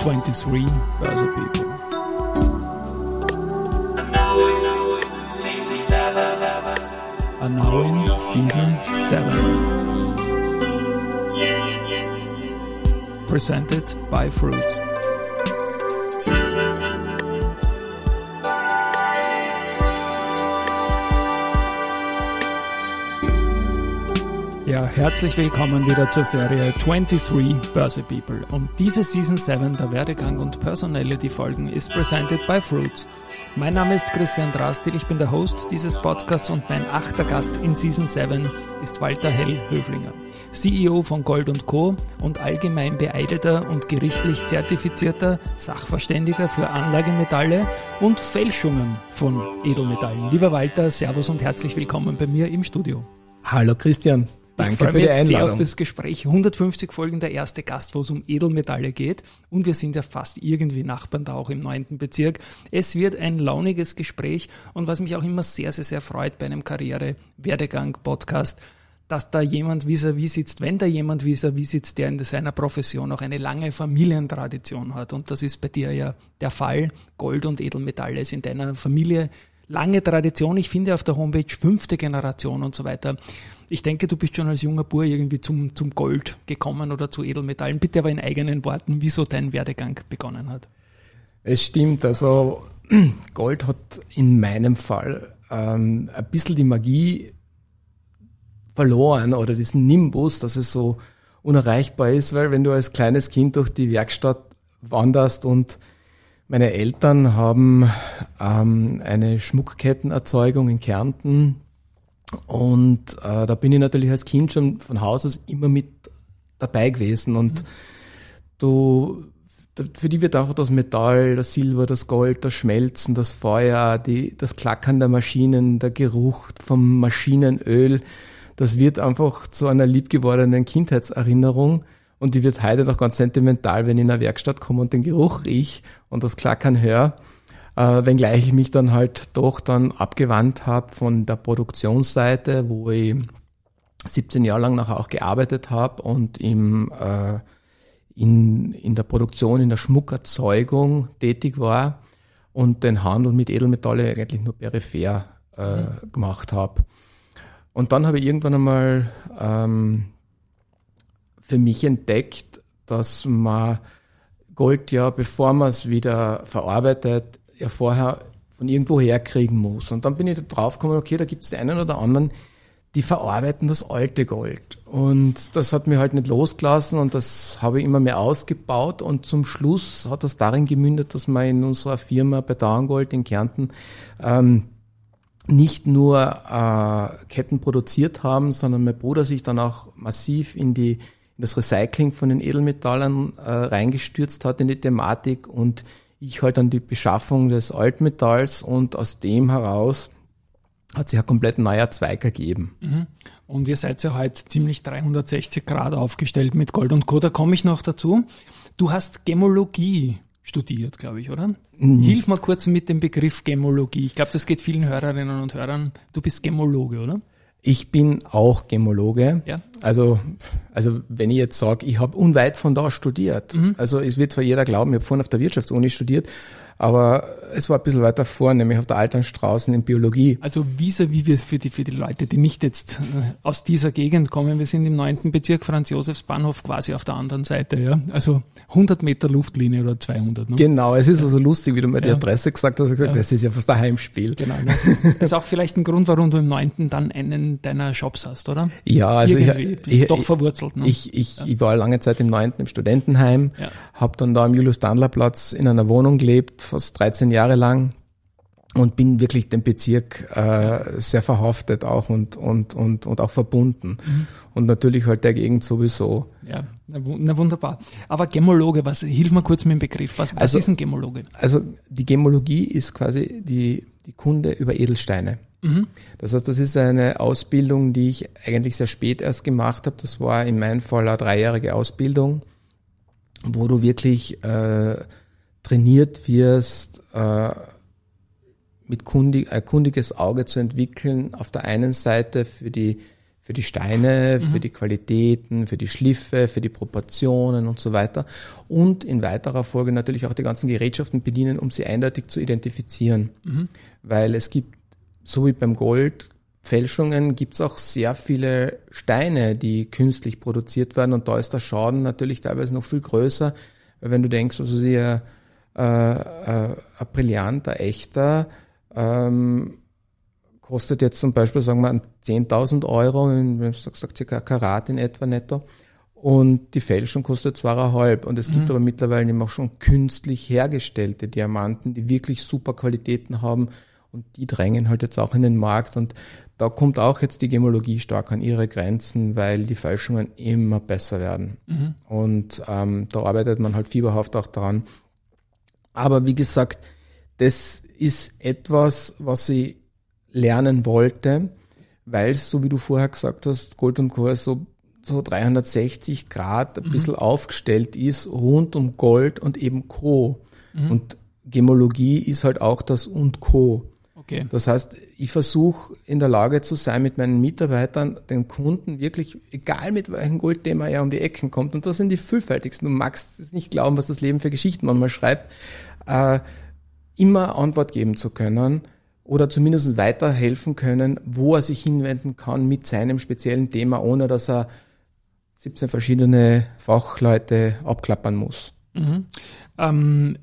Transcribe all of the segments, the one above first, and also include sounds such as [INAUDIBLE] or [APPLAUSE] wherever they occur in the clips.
23 Börse People. Are now in season 7. Presented by Fruits. Ja, herzlich willkommen wieder zur Serie 23 Börse People. Und diese Season 7 der Werdegang und Personality Folgen ist presented by Fruits. Mein Name ist Christian Drastil, ich bin der Host dieses Podcasts und mein achter Gast in Season 7 ist Walter Hell-Höflinger, CEO von Gold Co. und allgemein beeideter und gerichtlich zertifizierter Sachverständiger für Anlagemetalle und Fälschungen von Edelmetallen. Lieber Walter, Servus und herzlich willkommen bei mir im Studio. Hallo Christian. Danke ich für die mich Einladung. sehr auf das Gespräch. 150 Folgen der erste Gast, wo es um Edelmetalle geht. Und wir sind ja fast irgendwie Nachbarn da auch im neunten Bezirk. Es wird ein launiges Gespräch. Und was mich auch immer sehr, sehr, sehr freut bei einem Karriere-Werdegang-Podcast, dass da jemand vis-à-vis sitzt, wenn da jemand vis-à-vis sitzt, der in seiner Profession auch eine lange Familientradition hat. Und das ist bei dir ja der Fall. Gold und Edelmetalle ist in deiner Familie lange Tradition. Ich finde auf der Homepage fünfte Generation und so weiter. Ich denke, du bist schon als junger Bur irgendwie zum, zum Gold gekommen oder zu Edelmetallen. Bitte aber in eigenen Worten, wieso dein Werdegang begonnen hat. Es stimmt, also [CLEARS THROAT] Gold hat in meinem Fall ähm, ein bisschen die Magie verloren oder diesen Nimbus, dass es so unerreichbar ist, weil wenn du als kleines Kind durch die Werkstatt wanderst und meine Eltern haben ähm, eine Schmuckkettenerzeugung in Kärnten und äh, da bin ich natürlich als Kind schon von Haus aus immer mit dabei gewesen und mhm. du für die wird einfach das Metall, das Silber, das Gold, das Schmelzen, das Feuer, die, das Klackern der Maschinen, der Geruch vom Maschinenöl, das wird einfach zu einer liebgewordenen Kindheitserinnerung und die wird heute noch ganz sentimental, wenn ich in eine Werkstatt komme und den Geruch riech und das Klackern höre. Äh, wenngleich ich mich dann halt doch dann abgewandt habe von der Produktionsseite, wo ich 17 Jahre lang nachher auch gearbeitet habe und im, äh, in, in der Produktion, in der Schmuckerzeugung tätig war und den Handel mit Edelmetalle eigentlich nur peripher äh, mhm. gemacht habe. Und dann habe ich irgendwann einmal ähm, für mich entdeckt, dass man Gold ja, bevor man es wieder verarbeitet, ja vorher von irgendwo herkriegen muss. Und dann bin ich da drauf gekommen, okay, da gibt es einen oder anderen, die verarbeiten das alte Gold. Und das hat mir halt nicht losgelassen und das habe ich immer mehr ausgebaut. Und zum Schluss hat das darin gemündet, dass wir in unserer Firma bei Dauerngold in Kärnten ähm, nicht nur äh, Ketten produziert haben, sondern mein Bruder sich dann auch massiv in die das Recycling von den Edelmetallen äh, reingestürzt hat in die Thematik und ich halt an die Beschaffung des Altmetalls und aus dem heraus hat sich ein komplett neuer Zweig ergeben. Mhm. Und ihr seid ja heute ziemlich 360 Grad aufgestellt mit Gold und Co. Da komme ich noch dazu. Du hast Gemologie studiert, glaube ich, oder? Mhm. Hilf mal kurz mit dem Begriff Gemologie. Ich glaube, das geht vielen Hörerinnen und Hörern. Du bist Gemologe, oder? Ich bin auch Gemologe. Ja. Also, also wenn ich jetzt sage, ich habe unweit von da studiert. Mhm. Also es wird zwar jeder glauben, ich habe vorhin auf der Wirtschaftsuni studiert, aber es war ein bisschen weiter vor, nämlich auf der Alternstraßen in Biologie. Also vis-à-vis -vis für die, für die Leute, die nicht jetzt äh, aus dieser Gegend kommen, wir sind im neunten Bezirk Franz-Josefs-Bahnhof quasi auf der anderen Seite, ja. Also 100 Meter Luftlinie oder 200. Ne? Genau, es ist also lustig, wie du mir die Adresse gesagt hast, ich gesagt, ja. das ist ja fast ein Heimspiel. Genau. Ne? Das ist auch vielleicht ein Grund, warum du im neunten dann einen deiner Shops hast, oder? Ja, also Irgendwie ich, ich, doch verwurzelt. Ne? Ich, ich, ja. ich war lange Zeit im neunten im Studentenheim, ja. habe dann da am Julius-Dandler-Platz in einer Wohnung gelebt, fast 13 Jahre lang und bin wirklich dem Bezirk äh, sehr verhaftet auch und, und, und, und auch verbunden. Mhm. Und natürlich halt der Gegend sowieso. Ja, na wunderbar. Aber Gemologe, was, hilf mal kurz mit dem Begriff. Was, was also, ist ein Gemologe? Also die Gemologie ist quasi die, die Kunde über Edelsteine. Mhm. Das heißt, das ist eine Ausbildung, die ich eigentlich sehr spät erst gemacht habe. Das war in meinem Fall eine dreijährige Ausbildung, wo du wirklich äh, trainiert wirst, äh, mit kundig, ein kundiges Auge zu entwickeln, auf der einen Seite für die, für die Steine, mhm. für die Qualitäten, für die Schliffe, für die Proportionen und so weiter. Und in weiterer Folge natürlich auch die ganzen Gerätschaften bedienen, um sie eindeutig zu identifizieren. Mhm. Weil es gibt, so wie beim Gold, Fälschungen gibt es auch sehr viele Steine, die künstlich produziert werden und da ist der Schaden natürlich teilweise noch viel größer, weil wenn du denkst, also die, äh, äh, ein brillanter, echter, ähm, kostet jetzt zum Beispiel, sagen wir, 10.000 Euro, wenn du sagst, circa Karat in etwa netto. Und die Fälschung kostet zweieinhalb. Und es mhm. gibt aber mittlerweile eben auch schon künstlich hergestellte Diamanten, die wirklich super Qualitäten haben. Und die drängen halt jetzt auch in den Markt. Und da kommt auch jetzt die Gemologie stark an ihre Grenzen, weil die Fälschungen immer besser werden. Mhm. Und ähm, da arbeitet man halt fieberhaft auch dran. Aber wie gesagt, das ist etwas, was ich lernen wollte, weil es, so wie du vorher gesagt hast, Gold und Co. so, so 360 Grad ein mhm. bisschen aufgestellt ist, rund um Gold und eben Co. Mhm. Und Gemologie ist halt auch das und Co. Okay. Das heißt, ich versuche in der Lage zu sein, mit meinen Mitarbeitern, den Kunden wirklich, egal mit welchem Goldthema er um die Ecken kommt, und das sind die vielfältigsten, du magst es nicht glauben, was das Leben für Geschichten manchmal schreibt, äh, immer Antwort geben zu können oder zumindest weiterhelfen können, wo er sich hinwenden kann mit seinem speziellen Thema, ohne dass er 17 verschiedene Fachleute abklappern muss. Mhm. Ähm,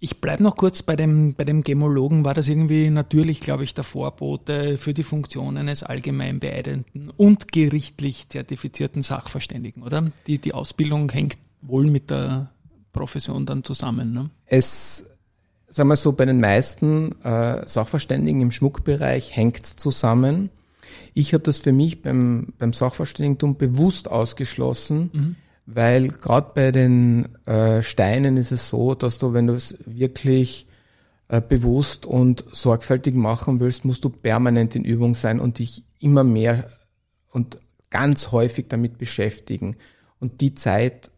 ich bleibe noch kurz bei dem, bei dem Gemologen. War das irgendwie natürlich, glaube ich, der Vorbote für die Funktion eines allgemein beeidenden und gerichtlich zertifizierten Sachverständigen, oder? Die, die Ausbildung hängt wohl mit der Profession dann zusammen. Ne? Es sagen wir so, bei den meisten äh, Sachverständigen im Schmuckbereich hängt zusammen. Ich habe das für mich beim, beim Sachverständigentum bewusst ausgeschlossen, mhm. weil gerade bei den äh, Steinen ist es so, dass du, wenn du es wirklich äh, bewusst und sorgfältig machen willst, musst du permanent in Übung sein und dich immer mehr und ganz häufig damit beschäftigen. Und die Zeit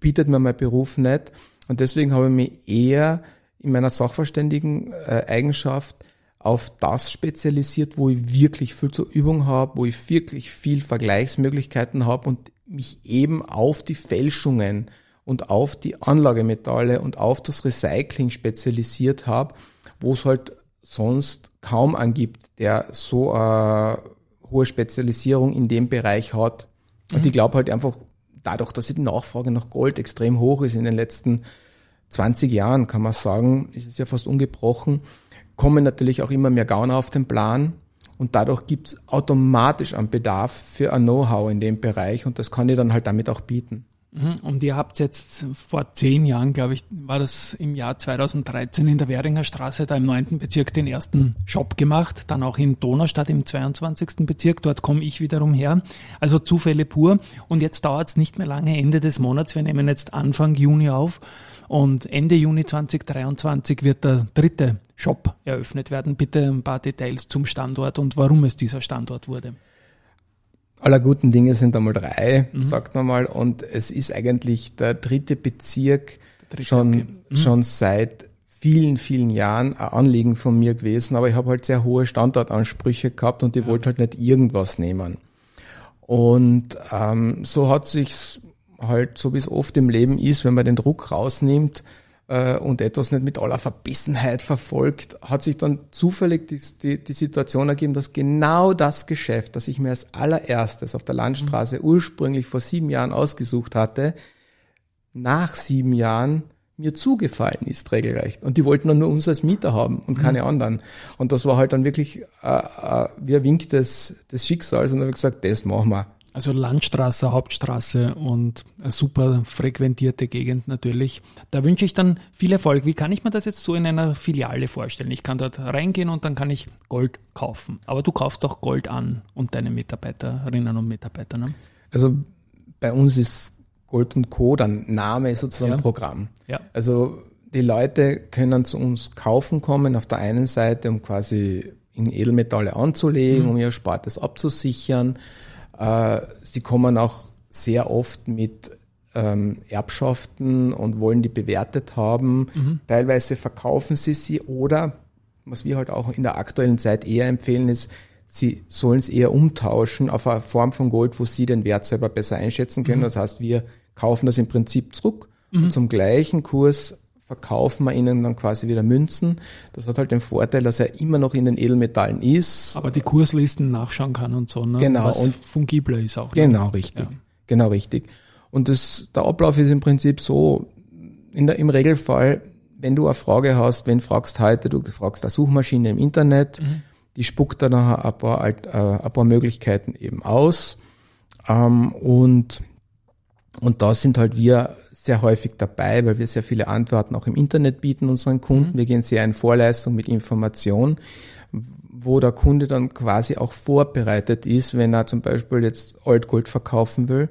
bietet mir mein Beruf nicht. Und deswegen habe ich mich eher in meiner sachverständigen äh, Eigenschaft auf das spezialisiert, wo ich wirklich viel zur Übung habe, wo ich wirklich viel Vergleichsmöglichkeiten habe und mich eben auf die Fälschungen und auf die Anlagemetalle und auf das Recycling spezialisiert habe, wo es halt sonst kaum angibt, der so eine hohe Spezialisierung in dem Bereich hat. Und mhm. ich glaube halt einfach, dadurch, dass die Nachfrage nach Gold extrem hoch ist in den letzten 20 Jahren, kann man sagen, ist es ja fast ungebrochen, kommen natürlich auch immer mehr Gauner auf den Plan und dadurch gibt es automatisch einen Bedarf für ein Know-how in dem Bereich und das kann ich dann halt damit auch bieten. Mhm. Und ihr habt jetzt vor zehn Jahren, glaube ich, war das im Jahr 2013 in der Währinger Straße, da im neunten Bezirk, den ersten Shop gemacht. Dann auch in Donaustadt im 22. Bezirk. Dort komme ich wiederum her. Also Zufälle pur. Und jetzt dauert es nicht mehr lange, Ende des Monats. Wir nehmen jetzt Anfang Juni auf. Und Ende Juni 2023 wird der dritte Shop eröffnet werden. Bitte ein paar Details zum Standort und warum es dieser Standort wurde. Aller guten Dinge sind einmal drei, mhm. sagt man mal. Und es ist eigentlich der dritte Bezirk dritte, schon, okay. mhm. schon seit vielen, vielen Jahren ein Anliegen von mir gewesen. Aber ich habe halt sehr hohe Standortansprüche gehabt und die ja. wollte halt nicht irgendwas nehmen. Und ähm, so hat sich's halt, so wie es oft im Leben ist, wenn man den Druck rausnimmt äh, und etwas nicht mit aller Verbissenheit verfolgt, hat sich dann zufällig die, die, die Situation ergeben, dass genau das Geschäft, das ich mir als allererstes auf der Landstraße mhm. ursprünglich vor sieben Jahren ausgesucht hatte, nach sieben Jahren mir zugefallen ist, regelrecht. Und die wollten dann nur uns als Mieter haben und keine mhm. anderen. Und das war halt dann wirklich äh, äh, wie ein Wink des, des Schicksals. Und dann habe ich gesagt, das machen wir. Also Landstraße, Hauptstraße und eine super frequentierte Gegend natürlich. Da wünsche ich dann viel Erfolg. Wie kann ich mir das jetzt so in einer Filiale vorstellen? Ich kann dort reingehen und dann kann ich Gold kaufen. Aber du kaufst auch Gold an und deine Mitarbeiterinnen und Mitarbeiter. Ne? Also bei uns ist Gold und Co. dann Name sozusagen ja. Programm. Ja. Also die Leute können zu uns kaufen kommen auf der einen Seite, um quasi in Edelmetalle anzulegen, mhm. um ihr Spartes abzusichern äh, sie kommen auch sehr oft mit ähm, Erbschaften und wollen die bewertet haben. Mhm. Teilweise verkaufen sie sie oder, was wir halt auch in der aktuellen Zeit eher empfehlen, ist, sie sollen es eher umtauschen auf eine Form von Gold, wo sie den Wert selber besser einschätzen können. Mhm. Das heißt, wir kaufen das im Prinzip zurück mhm. und zum gleichen Kurs verkaufen wir ihnen dann quasi wieder Münzen. Das hat halt den Vorteil, dass er immer noch in den Edelmetallen ist. Aber die Kurslisten nachschauen kann und so, ne? Genau. Was und fungibler ist auch. Ne? Genau, richtig. Ja. Genau, richtig. Und das, der Ablauf ist im Prinzip so, in der, im Regelfall, wenn du eine Frage hast, wenn fragst heute, du fragst eine Suchmaschine im Internet, mhm. die spuckt dann nachher ein paar, äh, ein paar Möglichkeiten eben aus. Ähm, und, und da sind halt wir sehr häufig dabei, weil wir sehr viele Antworten auch im Internet bieten unseren Kunden. Mhm. Wir gehen sehr in Vorleistung mit Information, wo der Kunde dann quasi auch vorbereitet ist, wenn er zum Beispiel jetzt Altgold verkaufen will.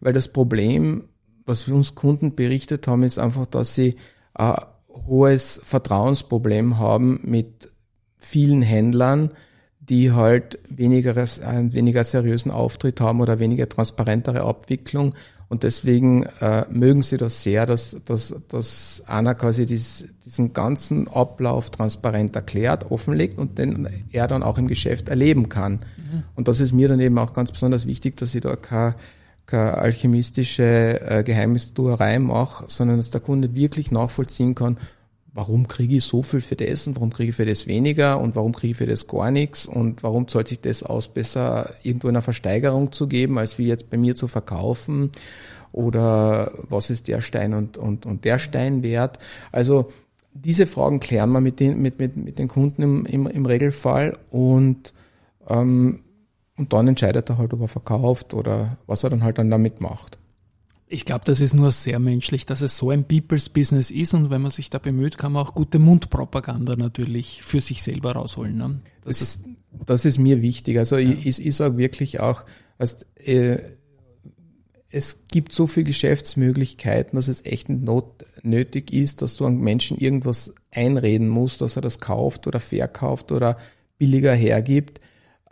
Weil das Problem, was wir uns Kunden berichtet haben, ist einfach, dass sie ein hohes Vertrauensproblem haben mit vielen Händlern, die halt weniger, einen weniger seriösen Auftritt haben oder weniger transparentere Abwicklung und deswegen äh, mögen sie das sehr, dass, dass, dass Anna quasi dies, diesen ganzen Ablauf transparent erklärt, offenlegt und den er dann auch im Geschäft erleben kann. Mhm. Und das ist mir dann eben auch ganz besonders wichtig, dass ich da keine, keine alchemistische äh, Geheimnistuerei mache, sondern dass der Kunde wirklich nachvollziehen kann, warum kriege ich so viel für das und warum kriege ich für das weniger und warum kriege ich für das gar nichts und warum zahlt sich das aus, besser irgendwo in einer Versteigerung zu geben, als wie jetzt bei mir zu verkaufen oder was ist der Stein und, und, und der Stein wert. Also diese Fragen klären wir mit den, mit, mit, mit den Kunden im, im, im Regelfall und, ähm, und dann entscheidet er halt, ob er verkauft oder was er dann halt dann damit macht. Ich glaube, das ist nur sehr menschlich, dass es so ein People's Business ist und wenn man sich da bemüht, kann man auch gute Mundpropaganda natürlich für sich selber rausholen. Ne? Das, das, ist, das ist mir wichtig. Also ja. ich, ich sage wirklich auch, also, äh, es gibt so viele Geschäftsmöglichkeiten, dass es echt not, nötig ist, dass du einem Menschen irgendwas einreden musst, dass er das kauft oder verkauft oder billiger hergibt,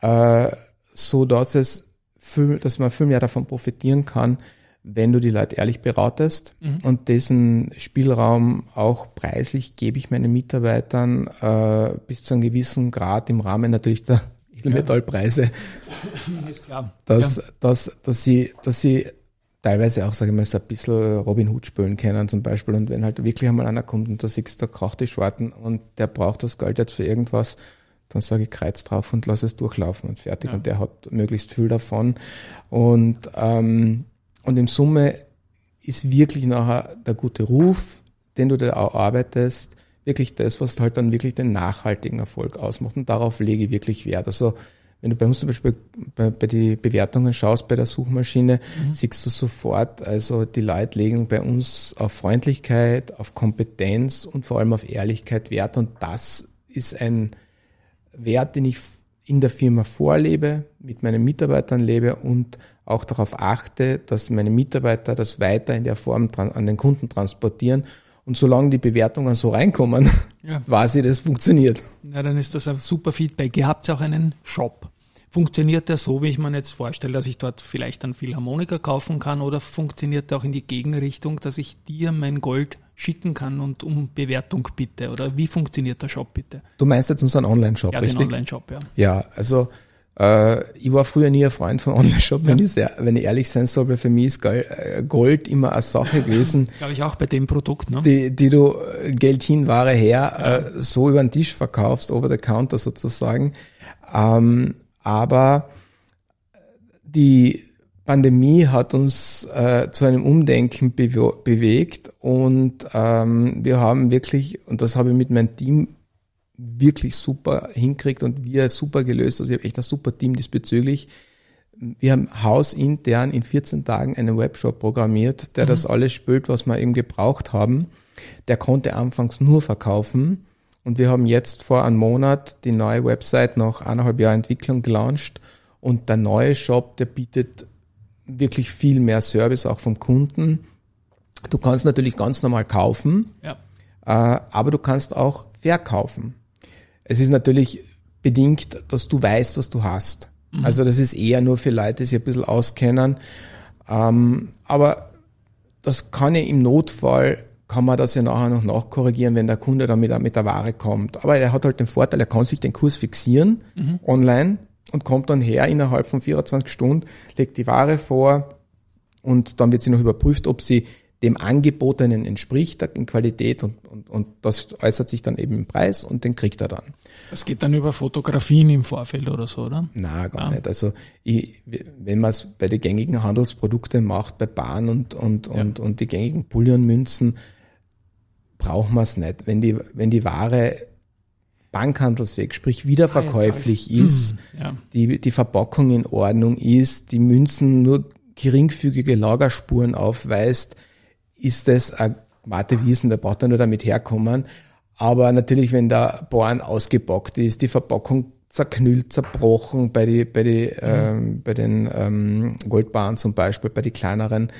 äh, so dass es viel, dass man viel mehr davon profitieren kann, wenn du die Leute ehrlich beratest mhm. und diesen Spielraum auch preislich gebe ich meinen Mitarbeitern äh, bis zu einem gewissen Grad im Rahmen natürlich der Edelmetallpreise, ja. [LAUGHS] dass, ja. dass, dass sie, dass sie teilweise auch, sage ich mal, so ein bisschen Robin Hood spielen können zum Beispiel. Und wenn halt wirklich einmal einer kommt und da siehst du, da kracht die Schwarten und der braucht das Geld jetzt für irgendwas, dann sage ich Kreuz drauf und lass es durchlaufen und fertig. Ja. Und der hat möglichst viel davon. Und ähm, und in Summe ist wirklich nachher der gute Ruf, den du da auch arbeitest, wirklich das, was halt dann wirklich den nachhaltigen Erfolg ausmacht. Und darauf lege ich wirklich Wert. Also wenn du bei uns zum Beispiel bei, bei die Bewertungen schaust bei der Suchmaschine, mhm. siehst du sofort, also die Leute legen bei uns auf Freundlichkeit, auf Kompetenz und vor allem auf Ehrlichkeit Wert. Und das ist ein Wert, den ich in der Firma vorlebe, mit meinen Mitarbeitern lebe und auch darauf achte, dass meine Mitarbeiter das weiter in der Form an den Kunden transportieren. Und solange die Bewertungen so reinkommen, [LAUGHS] ja. weiß ich, das funktioniert. Ja, dann ist das ein super Feedback. Ihr habt auch einen Shop. Funktioniert der so, wie ich mir jetzt vorstelle, dass ich dort vielleicht einen Philharmoniker kaufen kann oder funktioniert der auch in die Gegenrichtung, dass ich dir mein Gold schicken kann und um Bewertung bitte? Oder wie funktioniert der Shop bitte? Du meinst jetzt unseren Online-Shop, ja, richtig? den Online-Shop, ja. Ja, also äh, ich war früher nie ein Freund von Online-Shop, wenn, ich wenn ich ehrlich sein soll, weil für mich ist äh, Gold immer eine Sache gewesen. [LAUGHS] Glaube ich auch bei dem Produkt, ne? Die, die du äh, Geld hin, Ware her, ja. äh, so über den Tisch verkaufst, over the counter sozusagen. Ähm, aber die Pandemie hat uns äh, zu einem Umdenken bewe bewegt und ähm, wir haben wirklich, und das habe ich mit meinem Team wirklich super hinkriegt und wir super gelöst. Also ich habe echt ein super Team diesbezüglich. Wir haben hausintern in 14 Tagen einen Webshop programmiert, der mhm. das alles spült, was wir eben gebraucht haben. Der konnte anfangs nur verkaufen. Und wir haben jetzt vor einem Monat die neue Website nach eineinhalb Jahren Entwicklung gelauncht. Und der neue Shop, der bietet wirklich viel mehr Service auch vom Kunden. Du kannst natürlich ganz normal kaufen, ja. äh, aber du kannst auch verkaufen. Es ist natürlich bedingt, dass du weißt, was du hast. Mhm. Also das ist eher nur für Leute, die sich ein bisschen auskennen. Ähm, aber das kann ja im Notfall, kann man das ja nachher noch nachkorrigieren, wenn der Kunde dann mit, mit der Ware kommt. Aber er hat halt den Vorteil, er kann sich den Kurs fixieren mhm. online und kommt dann her innerhalb von 24 Stunden, legt die Ware vor und dann wird sie noch überprüft, ob sie dem Angebotenen entspricht in Qualität und, und, und das äußert sich dann eben im Preis und den kriegt er dann. Das geht dann über Fotografien im Vorfeld oder so, oder? Na, gar ja. nicht. Also ich, wenn man es bei den gängigen Handelsprodukten macht, bei Bahn und, und, ja. und, und die gängigen Bullionmünzen, braucht man es nicht. Wenn die, wenn die Ware bankhandelsfähig, sprich wiederverkäuflich ah, ist, [CLEARS THROAT] ja. die, die Verpackung in Ordnung ist, die Münzen nur geringfügige Lagerspuren aufweist, ist das ein Mate Wiesen, da braucht er nur damit herkommen. Aber natürlich, wenn der Born ausgebockt ist, die Verpackung zerknüllt, zerbrochen, bei, die, bei, die, mhm. ähm, bei den ähm, Goldbahnen zum Beispiel, bei den kleineren,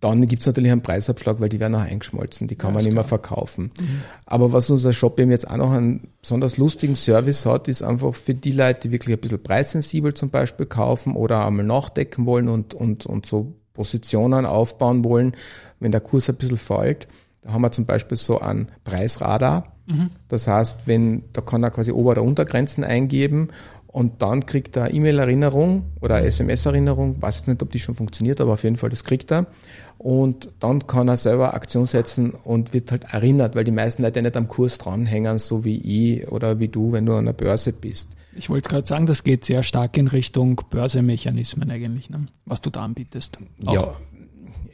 dann gibt's natürlich einen Preisabschlag, weil die werden auch eingeschmolzen, die kann ja, man nicht mehr verkaufen. Mhm. Aber was unser Shop eben jetzt auch noch einen besonders lustigen Service hat, ist einfach für die Leute, die wirklich ein bisschen preissensibel zum Beispiel kaufen oder einmal nachdecken wollen und, und, und so Positionen aufbauen wollen, wenn der Kurs ein bisschen fällt. Da haben wir zum Beispiel so einen Preisradar. Mhm. Das heißt, wenn, da kann er quasi Ober- oder Untergrenzen eingeben und dann kriegt er E-Mail-Erinnerung oder SMS-Erinnerung, weiß jetzt nicht, ob die schon funktioniert, aber auf jeden Fall, das kriegt er. Und dann kann er selber Aktion setzen und wird halt erinnert, weil die meisten Leute nicht am Kurs dranhängen, so wie ich oder wie du, wenn du an der Börse bist. Ich wollte gerade sagen, das geht sehr stark in Richtung Börsemechanismen eigentlich, ne? was du da anbietest. Auch. Ja,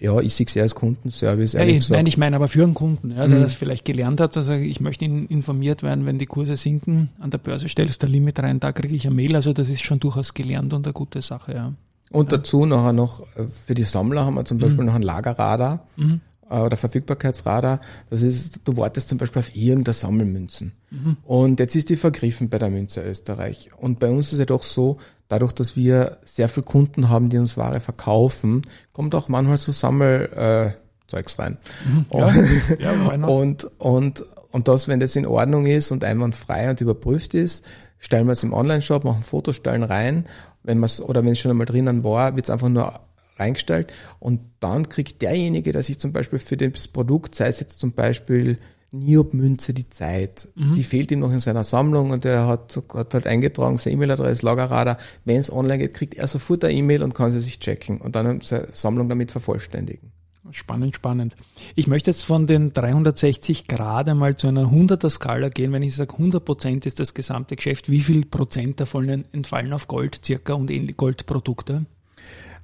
ja, ich sehe es eher als Kundenservice. Ich, nein, ich meine aber für einen Kunden, ja, der mhm. das vielleicht gelernt hat, also ich möchte informiert werden, wenn die Kurse sinken, an der Börse stellst du ein Limit rein, da kriege ich eine Mail, also das ist schon durchaus gelernt und eine gute Sache, ja. Und ja. dazu nachher noch, äh, für die Sammler haben wir zum Beispiel mhm. noch ein Lagerradar. Mhm oder Verfügbarkeitsradar, das ist, du wartest zum Beispiel auf irgendeine Sammelmünzen. Mhm. Und jetzt ist die vergriffen bei der Münze Österreich. Und bei uns ist es doch so, dadurch, dass wir sehr viele Kunden haben, die uns Ware verkaufen, kommt auch manchmal so Sammelzeugs äh, rein. Mhm. Ja, ja, und, und, und das, wenn das in Ordnung ist und einwandfrei und überprüft ist, stellen wir es im Online-Shop, machen Fotos, stellen rein. Wenn man oder wenn es schon einmal drinnen war, wird es einfach nur reingestellt und dann kriegt derjenige, der sich zum Beispiel für das Produkt, sei es jetzt zum Beispiel Niob-Münze die Zeit, mhm. die fehlt ihm noch in seiner Sammlung und er hat, hat halt eingetragen, seine E-Mail-Adresse, Lagerradar. Wenn es online geht, kriegt er sofort eine E-Mail und kann sie sich checken und dann seine Sammlung damit vervollständigen. Spannend, spannend. Ich möchte jetzt von den 360 Grad einmal zu einer 100er Skala gehen. Wenn ich sage 100 Prozent ist das gesamte Geschäft, wie viel Prozent davon entfallen auf Gold circa und Goldprodukte?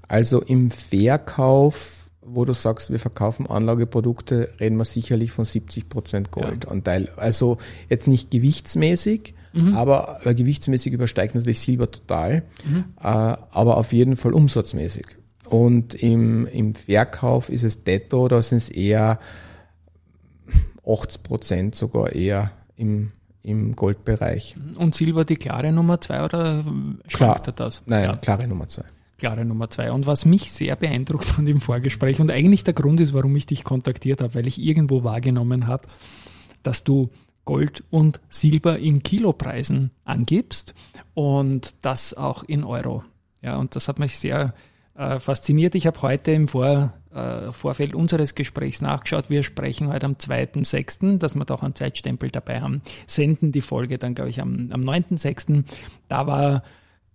Also im Verkauf, wo du sagst, wir verkaufen Anlageprodukte, reden wir sicherlich von 70 Prozent Goldanteil. Ja. Also jetzt nicht gewichtsmäßig, mhm. aber äh, gewichtsmäßig übersteigt natürlich Silber total, mhm. äh, aber auf jeden Fall umsatzmäßig. Und im, im Verkauf ist es detto, da sind es eher 80 Prozent sogar eher im, im Goldbereich. Und Silber die klare Nummer zwei oder schwankt Klar, das? Nein, ja. klare Nummer zwei klare Nummer zwei. Und was mich sehr beeindruckt von dem Vorgespräch und eigentlich der Grund ist, warum ich dich kontaktiert habe, weil ich irgendwo wahrgenommen habe, dass du Gold und Silber in Kilopreisen angibst und das auch in Euro. Ja, und das hat mich sehr äh, fasziniert. Ich habe heute im Vor, äh, Vorfeld unseres Gesprächs nachgeschaut. Wir sprechen heute am 2.6., dass wir da auch einen Zeitstempel dabei haben, senden die Folge dann, glaube ich, am, am 9.6. Da war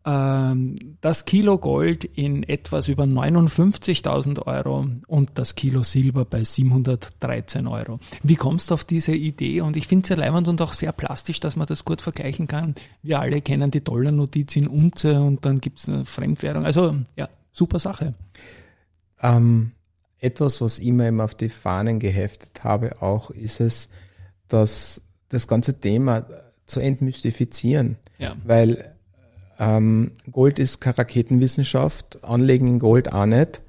das Kilo Gold in etwas über 59.000 Euro und das Kilo Silber bei 713 Euro. Wie kommst du auf diese Idee? Und ich finde es sehr leibend und auch sehr plastisch, dass man das gut vergleichen kann. Wir alle kennen die Dollarnotiz in Unze und dann gibt es eine Fremdwährung. Also ja, super Sache. Ähm, etwas, was ich mir immer auf die Fahnen geheftet habe, auch ist es, dass das ganze Thema zu entmystifizieren. Ja. Weil ähm, Gold ist keine Raketenwissenschaft, Anlegen in Gold auch nicht.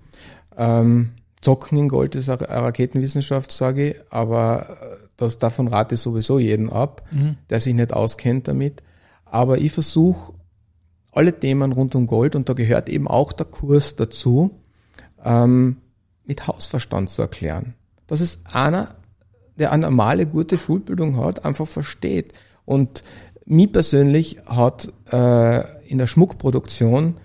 Ähm, Zocken in Gold ist eine Raketenwissenschaft, sage ich, aber äh, das, davon rate ich sowieso jeden ab, mhm. der sich nicht auskennt damit. Aber ich versuche alle Themen rund um Gold, und da gehört eben auch der Kurs dazu, ähm, mit Hausverstand zu erklären. Dass es einer, der eine normale, gute Schulbildung hat, einfach versteht. Und mich persönlich hat äh, in der Schmuckproduktion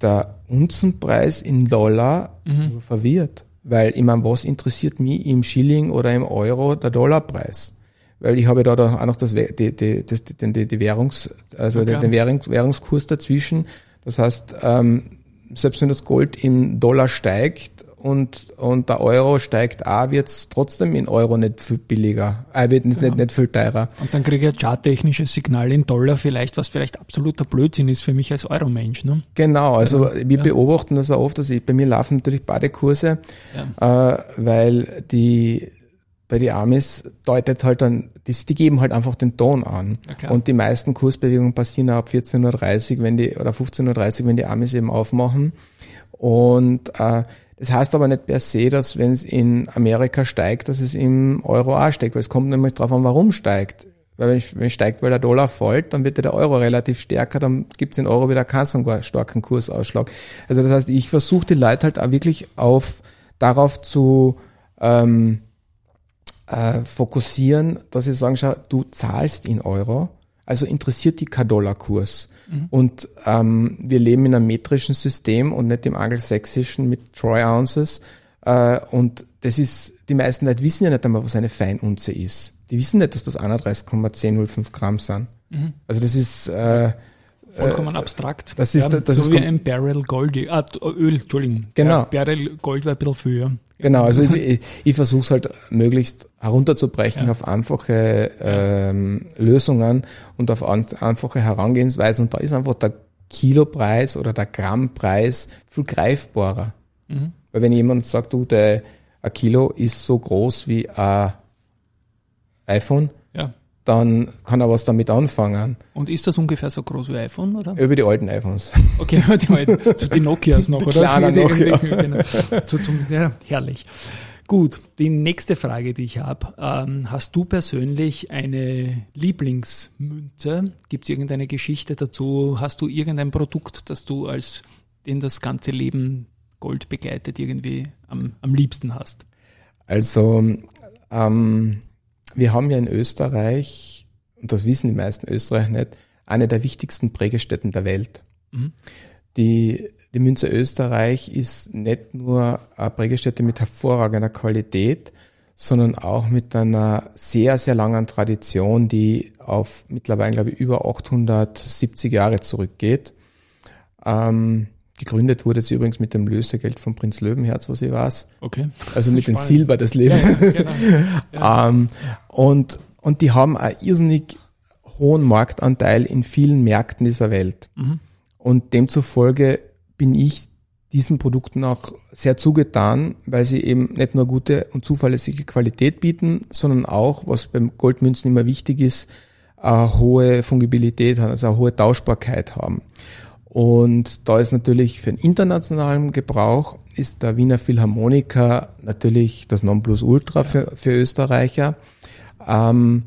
der Unzenpreis in Dollar mhm. verwirrt. Weil ich meine, was interessiert mich im Schilling oder im Euro der Dollarpreis? weil ich habe da, da auch noch das, die, die, das, die, die, die Währungs, also okay. den Währungs, Währungskurs dazwischen. Das heißt, ähm, selbst wenn das Gold im Dollar steigt und, und der Euro steigt auch, wird es trotzdem in Euro nicht viel billiger, äh, wird nicht, genau. nicht, nicht viel teurer. Und dann kriege ich ein charttechnisches Signal in Dollar vielleicht, was vielleicht absoluter Blödsinn ist für mich als Euro-Mensch. Ne? Genau, also wir ja. beobachten das auch oft, dass ich, bei mir laufen natürlich beide Kurse, ja. äh, weil die bei die Amis deutet halt dann, die, die geben halt einfach den Ton an. Okay. Und die meisten Kursbewegungen passieren ab 14.30 Uhr, wenn die, oder 15.30 Uhr, wenn die Amis eben aufmachen. Und äh, das heißt aber nicht per se, dass wenn es in Amerika steigt, dass es im Euro auch steigt, weil es kommt nämlich darauf an, warum steigt. Weil wenn, ich, steigt, weil der Dollar fällt, dann wird ja der Euro relativ stärker, dann gibt es in Euro wieder keinen so starken Kursausschlag. Also das heißt, ich versuche die Leute halt auch wirklich auf darauf zu ähm, äh, fokussieren, dass sie sagen, schau, du zahlst in Euro, also interessiert die kein Dollarkurs. Mhm. Und ähm, wir leben in einem metrischen System und nicht im angelsächsischen mit Troy Ounces. Äh, und das ist, die meisten Leute wissen ja nicht einmal, was eine Feinunze ist. Die wissen nicht, dass das 31,1005 Gramm sind. Mhm. Also das ist äh, vollkommen äh, abstrakt. Das ist, ja, das so ist wie ein Barrel Gold, ah, Öl, Entschuldigung. Genau. Ja, Barrel Gold war ein bisschen früher. Genau, also ich, [LAUGHS] ich versuche es halt möglichst herunterzubrechen ja. auf einfache ähm, Lösungen und auf an, einfache Herangehensweisen. Und da ist einfach der Kilopreis oder der Grammpreis viel greifbarer. Mhm. Weil wenn jemand sagt, du, der, ein Kilo ist so groß wie ein iPhone. Dann kann er was damit anfangen. Und ist das ungefähr so groß wie iPhone, oder? Über die alten iPhones. Okay, die alten, [LAUGHS] so die Nokias noch, oder? Noch, ja. genau. Zu, zum, ja, herrlich. Gut, die nächste Frage, die ich habe. Ähm, hast du persönlich eine Lieblingsmünze? Gibt es irgendeine Geschichte dazu? Hast du irgendein Produkt, das du als den das ganze Leben Gold begleitet irgendwie am, am liebsten hast? Also ähm, wir haben ja in Österreich, und das wissen die meisten Österreicher nicht, eine der wichtigsten Prägestätten der Welt. Mhm. Die, die Münze Österreich ist nicht nur eine Prägestätte mit hervorragender Qualität, sondern auch mit einer sehr, sehr langen Tradition, die auf mittlerweile, glaube ich, über 870 Jahre zurückgeht. Ähm, Gegründet wurde sie übrigens mit dem Lösegeld von Prinz Löwenherz, was ich weiß. Okay. Also mit dem Silber des Lebens. Ja, genau. [LAUGHS] ja. ähm, und, und die haben einen irrsinnig hohen Marktanteil in vielen Märkten dieser Welt. Mhm. Und demzufolge bin ich diesen Produkten auch sehr zugetan, weil sie eben nicht nur gute und zuverlässige Qualität bieten, sondern auch, was beim Goldmünzen immer wichtig ist, eine hohe Fungibilität, also eine hohe Tauschbarkeit haben. Und da ist natürlich für den internationalen Gebrauch ist der Wiener Philharmoniker natürlich das Nonplusultra für, für Österreicher. Ähm,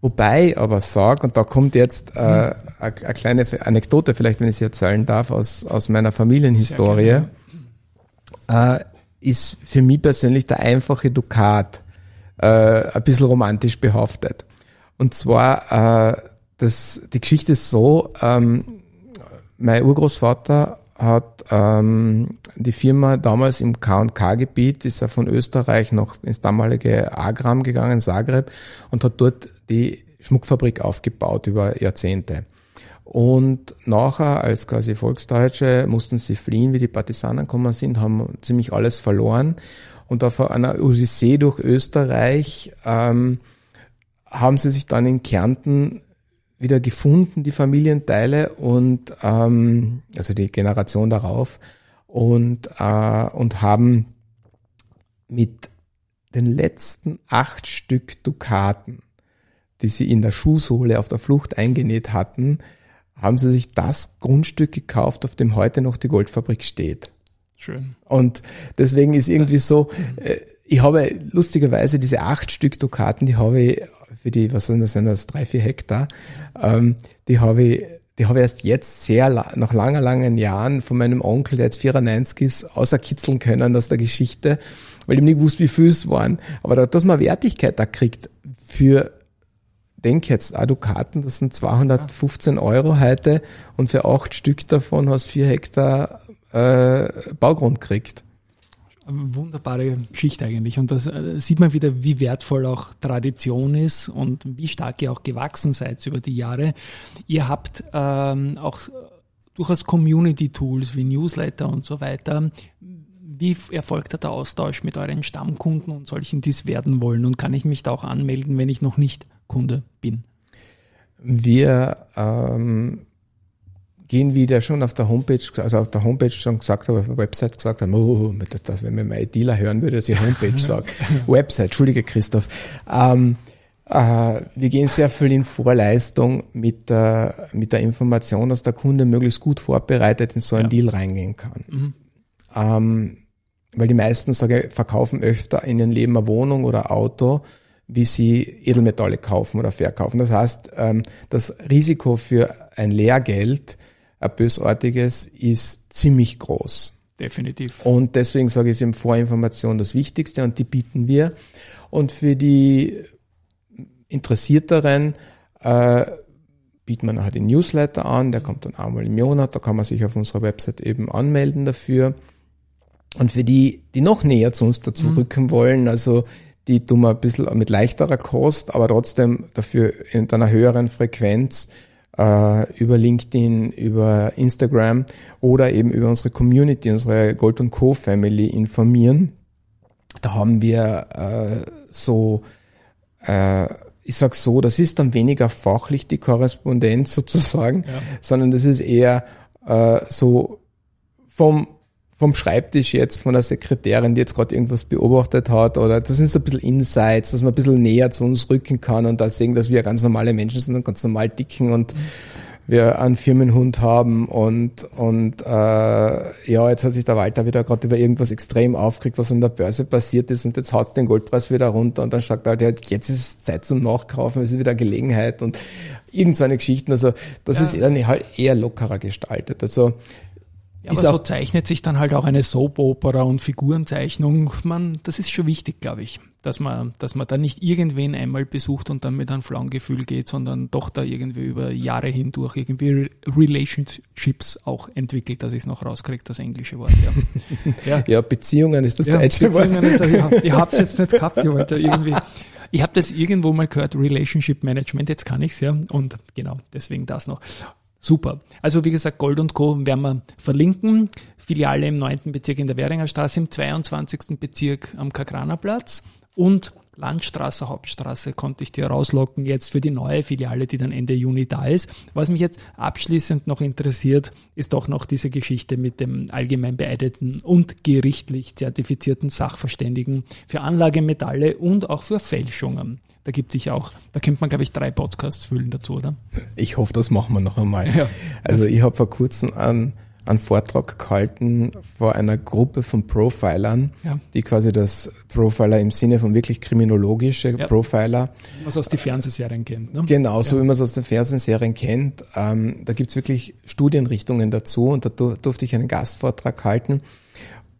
wobei aber sag und da kommt jetzt äh, eine, eine kleine Anekdote, vielleicht wenn ich sie erzählen darf, aus, aus meiner Familienhistorie, äh, ist für mich persönlich der einfache Dukat äh, ein bisschen romantisch behaftet. Und zwar, äh, das, die Geschichte ist so, ähm, mein Urgroßvater hat ähm, die Firma damals im K&K-Gebiet, ist er von Österreich noch ins damalige Agram gegangen, Zagreb, und hat dort die Schmuckfabrik aufgebaut über Jahrzehnte. Und nachher, als quasi Volksdeutsche, mussten sie fliehen, wie die Partisanen gekommen sind, haben ziemlich alles verloren. Und auf einer Odyssee durch Österreich ähm, haben sie sich dann in Kärnten wieder gefunden, die Familienteile und ähm, also die Generation darauf und, äh, und haben mit den letzten acht Stück Dukaten, die sie in der Schuhsohle auf der Flucht eingenäht hatten, haben sie sich das Grundstück gekauft, auf dem heute noch die Goldfabrik steht. Schön. Und deswegen ist irgendwie so, äh, ich habe lustigerweise diese acht Stück Dukaten, die habe ich für die, was sind das, sind das drei, vier Hektar, ähm, die habe ich, die habe ich erst jetzt sehr, nach langer, langen Jahren von meinem Onkel, der jetzt 94 ist, außerkitzeln können aus der Geschichte, weil ich nicht wusste, wie viel es waren. Aber da, dass man Wertigkeit da kriegt für, denk jetzt, auch Dukaten, das sind 215 Euro heute und für acht Stück davon hast vier Hektar äh, Baugrund gekriegt. Wunderbare Geschichte eigentlich. Und das äh, sieht man wieder, wie wertvoll auch Tradition ist und wie stark ihr auch gewachsen seid über die Jahre. Ihr habt ähm, auch durchaus Community-Tools wie Newsletter und so weiter. Wie erfolgt der Austausch mit euren Stammkunden und solchen, die es werden wollen? Und kann ich mich da auch anmelden, wenn ich noch nicht Kunde bin? Wir ähm, gehen wieder schon auf der Homepage, also auf der Homepage schon gesagt habe, auf der Website gesagt haben, oh, das, wenn mir mein Dealer hören würde, dass ich Homepage [LAUGHS] sage. Website, Entschuldige Christoph. Ähm, äh, wir gehen sehr viel in Vorleistung mit der, mit der Information, dass der Kunde möglichst gut vorbereitet in so einen ja. Deal reingehen kann. Mhm. Ähm, weil die meisten, sage ich, verkaufen öfter in ihrem Leben eine Wohnung oder ein Auto, wie sie Edelmetalle kaufen oder verkaufen. Das heißt, ähm, das Risiko für ein Lehrgeld ein bösartiges, ist ziemlich groß. Definitiv. Und deswegen sage ich, ist eben Vorinformation das Wichtigste und die bieten wir. Und für die Interessierteren äh, bietet man halt den Newsletter an, der kommt dann einmal im Monat, da kann man sich auf unserer Website eben anmelden dafür. Und für die, die noch näher zu uns dazu mhm. rücken wollen, also die tun wir ein bisschen mit leichterer Kost, aber trotzdem dafür in einer höheren Frequenz äh, über LinkedIn, über Instagram oder eben über unsere Community, unsere Gold Co. Family informieren. Da haben wir äh, so, äh, ich sag so, das ist dann weniger fachlich die Korrespondenz sozusagen, ja. sondern das ist eher äh, so vom vom Schreibtisch jetzt von der Sekretärin, die jetzt gerade irgendwas beobachtet hat, oder das sind so ein bisschen Insights, dass man ein bisschen näher zu uns rücken kann und da sehen, dass wir ganz normale Menschen sind und ganz normal dicken und wir einen Firmenhund haben und und äh, ja, jetzt hat sich der Walter wieder gerade über irgendwas extrem aufgeregt, was an der Börse passiert ist und jetzt haut den Goldpreis wieder runter und dann sagt er halt, jetzt ist es Zeit zum Nachkaufen, es ist wieder Gelegenheit und irgend so eine Geschichten, also das ja. ist eher, halt eher lockerer gestaltet. Also ja, aber so zeichnet sich dann halt auch eine Soap-Opera und Figurenzeichnung. Man, das ist schon wichtig, glaube ich, dass man, dass man da nicht irgendwen einmal besucht und dann mit einem flauen Gefühl geht, sondern doch da irgendwie über Jahre hindurch irgendwie Relationships auch entwickelt, dass ich es noch rauskriege, das englische Wort. Ja, [LAUGHS] ja. ja Beziehungen ist das ja, deutsche Beziehungen Wort. Ist das, ja, ich habe es jetzt nicht gehabt, ich [LAUGHS] wollte irgendwie. Ich habe das irgendwo mal gehört, Relationship Management, jetzt kann ich's ja. Und genau, deswegen das noch. Super. Also wie gesagt, Gold und Co. werden wir verlinken. Filiale im 9. Bezirk in der Währinger Straße, im 22. Bezirk am Kakranerplatz und Landstraße, Hauptstraße konnte ich dir rauslocken jetzt für die neue Filiale, die dann Ende Juni da ist. Was mich jetzt abschließend noch interessiert, ist doch noch diese Geschichte mit dem allgemein beeideten und gerichtlich zertifizierten Sachverständigen für Anlagemetalle und auch für Fälschungen. Da gibt sich auch, da könnte man, glaube ich, drei Podcasts füllen dazu, oder? Ich hoffe, das machen wir noch einmal. Ja. Also ich habe vor kurzem einen, einen Vortrag gehalten vor einer Gruppe von Profilern, ja. die quasi das Profiler im Sinne von wirklich kriminologische ja. Profiler. Was man es aus den Fernsehserien kennt. Ne? Genau, so wie man es aus den Fernsehserien kennt. Ähm, da gibt's wirklich Studienrichtungen dazu und da durfte ich einen Gastvortrag halten.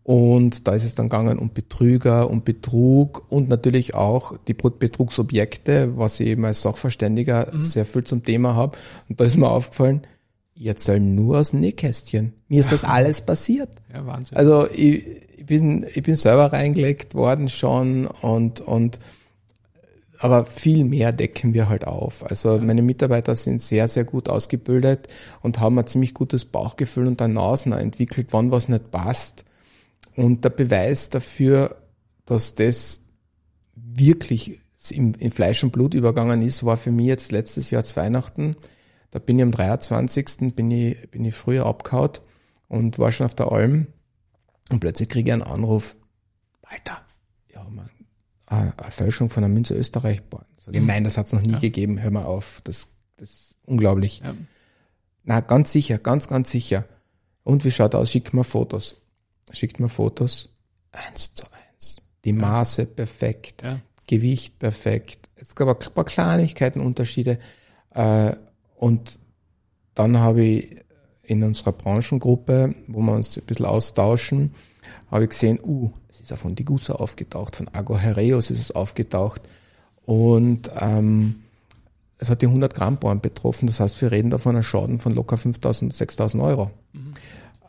Und da ist es dann gegangen um Betrüger, um Betrug und natürlich auch die Betrugsobjekte, was ich eben als Sachverständiger mhm. sehr viel zum Thema habe. Und da ist mir aufgefallen, ich erzähle nur aus dem Nähkästchen. Mir ist das [LAUGHS] alles passiert. Ja, Wahnsinn. Also ich, ich, bin, ich bin selber reingelegt worden schon und, und aber viel mehr decken wir halt auf. Also ja. meine Mitarbeiter sind sehr, sehr gut ausgebildet und haben ein ziemlich gutes Bauchgefühl und ein Nasen entwickelt, wann was nicht passt und der Beweis dafür, dass das wirklich in, in Fleisch und Blut übergangen ist, war für mich jetzt letztes Jahr zu Weihnachten. Da bin ich am 23. bin ich, bin ich früher abgehauen und war schon auf der Alm und plötzlich kriege ich einen Anruf. Alter, ja, man, eine Fälschung von einer Münze Österreich. Boah. Sag ich, mhm. nein, das hat es noch nie ja. gegeben. Hör mal auf. Das, das ist unglaublich. Ja. Na, ganz sicher, ganz, ganz sicher. Und wie schaut aus? Schick mir Fotos schickt mir Fotos, eins zu eins. Die ja. Maße perfekt, ja. Gewicht perfekt. Es gab ein paar Kleinigkeiten, Unterschiede. Äh, und dann habe ich in unserer Branchengruppe, wo wir uns ein bisschen austauschen, habe ich gesehen, uh, es ist auch von Digusa aufgetaucht, von Ago Herreos ist es aufgetaucht. Und ähm, es hat die 100 Gramm Born betroffen. Das heißt, wir reden da von einem Schaden von locker 5.000, 6.000 Euro. Mhm.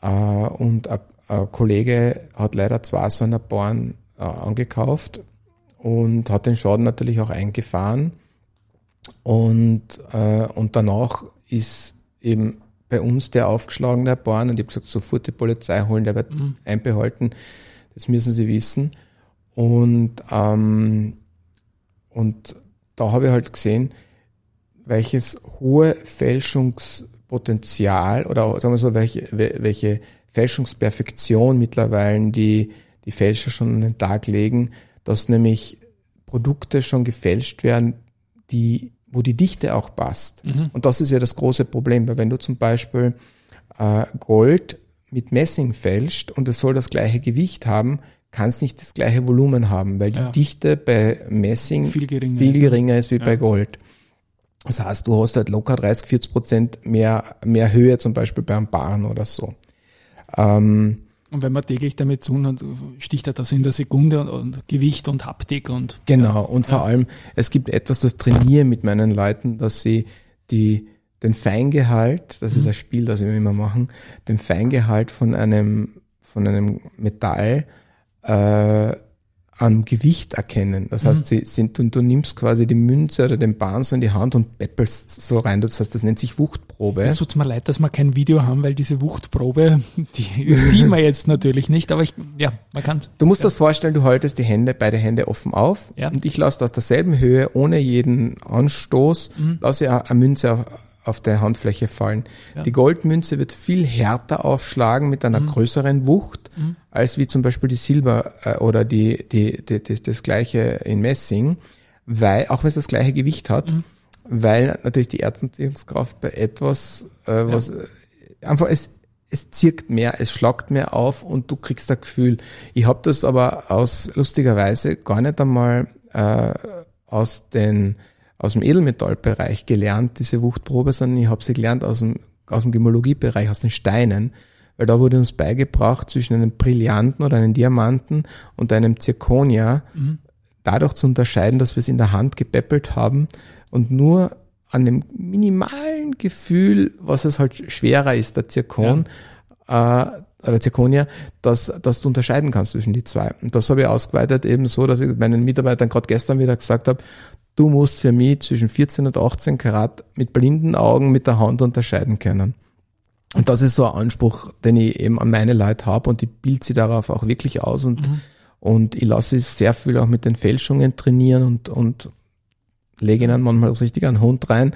Äh, und ein Kollege hat leider zwei so einer Bauern äh, angekauft und hat den Schaden natürlich auch eingefahren. Und, äh, und danach ist eben bei uns der aufgeschlagene Bauern und ich habe gesagt, sofort die Polizei holen, der wird mhm. einbehalten. Das müssen sie wissen. Und, ähm, und da habe ich halt gesehen, welches hohe Fälschungspotenzial oder sagen wir so, welche, welche Fälschungsperfektion mittlerweile die, die Fälscher schon an den Tag legen, dass nämlich Produkte schon gefälscht werden, die, wo die Dichte auch passt. Mhm. Und das ist ja das große Problem, weil wenn du zum Beispiel äh, Gold mit Messing fälscht und es soll das gleiche Gewicht haben, kann es nicht das gleiche Volumen haben, weil ja. die Dichte bei Messing viel geringer, viel geringer ist wie ja. bei Gold. Das heißt, du hast halt locker 30, 40 Prozent mehr, mehr Höhe zum Beispiel beim Barren oder so. Ähm, und wenn man täglich damit zu tun hat, sticht er das in der Sekunde und, und Gewicht und Haptik und. Genau. Ja, und vor ja. allem, es gibt etwas, das trainiere mit meinen Leuten, dass sie die, den Feingehalt, das mhm. ist ein Spiel, das wir immer machen, den Feingehalt von einem, von einem Metall, äh, am Gewicht erkennen. Das heißt, mhm. sie sind, und du nimmst quasi die Münze oder den Bahn so in die Hand und peppelst so rein. Das heißt, das nennt sich Wuchtprobe. Es tut mir leid, dass wir kein Video haben, weil diese Wuchtprobe, [LAUGHS] die [LAUGHS] sieht man jetzt natürlich nicht, aber ich, ja, man kann Du musst ja. das vorstellen, du haltest die Hände, beide Hände offen auf ja. und ich lasse aus derselben Höhe, ohne jeden Anstoß, mhm. lasse eine Münze auf der Handfläche fallen. Ja. Die Goldmünze wird viel härter aufschlagen mit einer mhm. größeren Wucht, mhm. als wie zum Beispiel die Silber äh, oder die, die, die, die, das gleiche in Messing, weil, auch wenn es das gleiche Gewicht hat, mhm. weil natürlich die Erdanziehungskraft bei etwas, äh, was ja. Äh, einfach es, es zirkt mehr, es schlagt mehr auf und du kriegst ein Gefühl. Ich habe das aber aus lustigerweise gar nicht einmal äh, aus den aus dem Edelmetallbereich gelernt, diese Wuchtprobe, sondern ich habe sie gelernt aus dem, aus dem Gemologiebereich, aus den Steinen. Weil da wurde uns beigebracht, zwischen einem Brillanten oder einem Diamanten und einem Zirkonia mhm. dadurch zu unterscheiden, dass wir es in der Hand gepäppelt haben und nur an dem minimalen Gefühl, was es halt schwerer ist, der Zirkon, ja. äh, oder Zirkonia, dass, dass du unterscheiden kannst zwischen die zwei. Und das habe ich ausgeweitet eben so, dass ich meinen Mitarbeitern gerade gestern wieder gesagt habe, du musst für mich zwischen 14 und 18 Karat mit blinden Augen mit der Hand unterscheiden können. Und das ist so ein Anspruch, den ich eben an meine Leute habe und ich bild sie darauf auch wirklich aus und, mhm. und ich lasse sie sehr viel auch mit den Fälschungen trainieren und, und lege ihnen manchmal richtig einen Hund rein,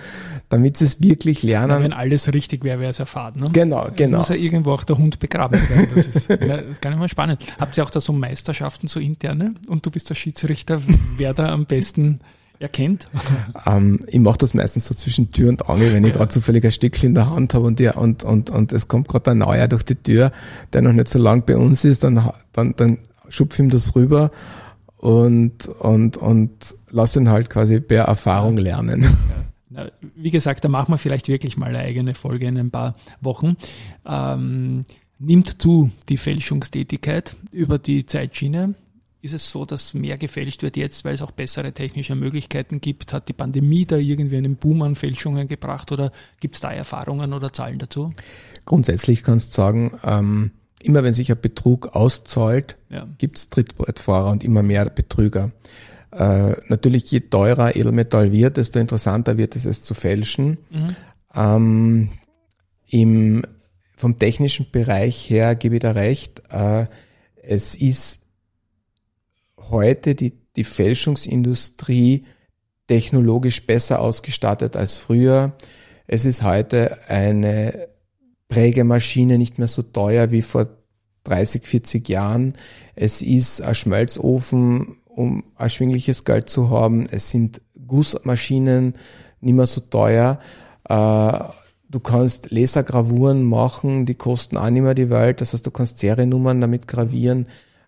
damit sie es wirklich lernen. Ja, wenn alles richtig wäre, wäre es erfahren. Ne? Genau, genau. muss ja irgendwo auch der Hund begraben sein. Das ist, [LAUGHS] ja, kann ich mal spannend. Habt ihr auch da so Meisterschaften, so interne? Und du bist der Schiedsrichter, wer da am besten erkennt? [LAUGHS] ähm, ich mache das meistens so zwischen Tür und Angel, wenn ich gerade zufällig ein Stückchen in der Hand habe und, und, und, und es kommt gerade ein Neuer durch die Tür, der noch nicht so lang bei uns ist, dann, dann, dann schupf ihm das rüber und, und, und lass ihn halt quasi per Erfahrung lernen. Ja. Wie gesagt, da machen wir vielleicht wirklich mal eine eigene Folge in ein paar Wochen. Ähm, nimmt zu die Fälschungstätigkeit über die Zeitschiene. Ist es so, dass mehr gefälscht wird jetzt, weil es auch bessere technische Möglichkeiten gibt? Hat die Pandemie da irgendwie einen Boom an Fälschungen gebracht oder gibt es da Erfahrungen oder Zahlen dazu? Grundsätzlich kannst du sagen, ähm, immer wenn sich ein Betrug auszahlt, ja. gibt es Trittbrettfahrer und immer mehr Betrüger. Äh, natürlich, je teurer Edelmetall wird, desto interessanter wird es, es zu fälschen. Mhm. Ähm, im, vom technischen Bereich her gebe ich da recht, äh, es ist heute die, die Fälschungsindustrie technologisch besser ausgestattet als früher. Es ist heute eine Prägemaschine nicht mehr so teuer wie vor 30, 40 Jahren. Es ist ein Schmelzofen, um erschwingliches Geld zu haben. Es sind Gussmaschinen nicht mehr so teuer. Äh, du kannst Lasergravuren machen, die kosten auch nicht mehr die Welt. Das heißt, du kannst Seriennummern damit gravieren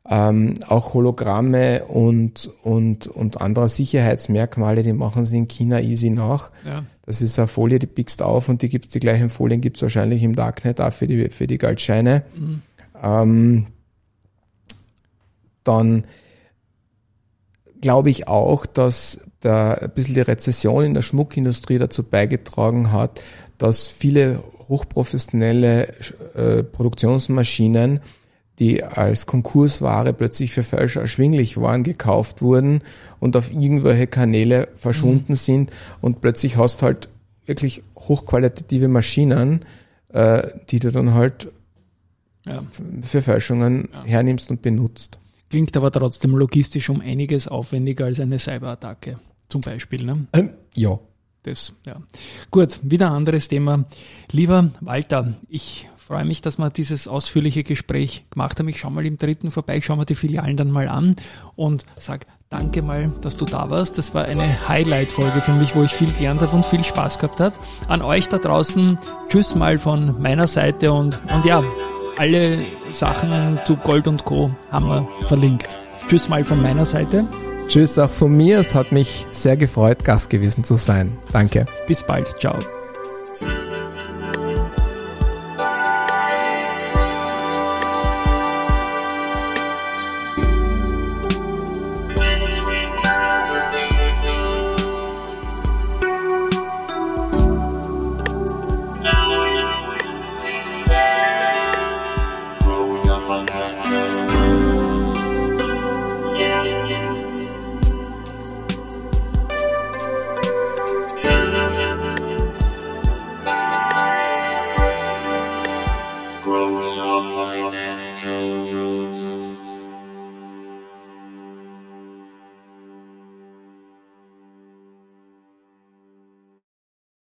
ähm, auch Hologramme und, und, und andere Sicherheitsmerkmale, die machen sie in China easy nach. Ja. Das ist eine Folie, die pickst auf und die gibt's, die gleichen Folien gibt's wahrscheinlich im Darknet auch für die, für die Geldscheine. Mhm. Ähm, dann glaube ich auch, dass da ein bisschen die Rezession in der Schmuckindustrie dazu beigetragen hat, dass viele hochprofessionelle äh, Produktionsmaschinen die als Konkursware plötzlich für Fälscher erschwinglich waren, gekauft wurden und auf irgendwelche Kanäle verschwunden mhm. sind und plötzlich hast halt wirklich hochqualitative Maschinen, äh, die du dann halt ja. für Fälschungen ja. hernimmst und benutzt. Klingt aber trotzdem logistisch um einiges aufwendiger als eine Cyberattacke, zum Beispiel. Ne? Ähm, ja. Das, ja. Gut, wieder ein anderes Thema. Lieber Walter, ich freue mich, dass wir dieses ausführliche Gespräch gemacht haben. Ich schaue mal im dritten vorbei, ich schaue mir die Filialen dann mal an und sage danke mal, dass du da warst. Das war eine Highlight-Folge für mich, wo ich viel gelernt habe und viel Spaß gehabt habe. An euch da draußen, tschüss mal von meiner Seite und, und ja, alle Sachen zu Gold und Co. haben wir verlinkt. Tschüss mal von meiner Seite. Tschüss auch von mir. Es hat mich sehr gefreut, Gast gewesen zu sein. Danke. Bis bald. Ciao.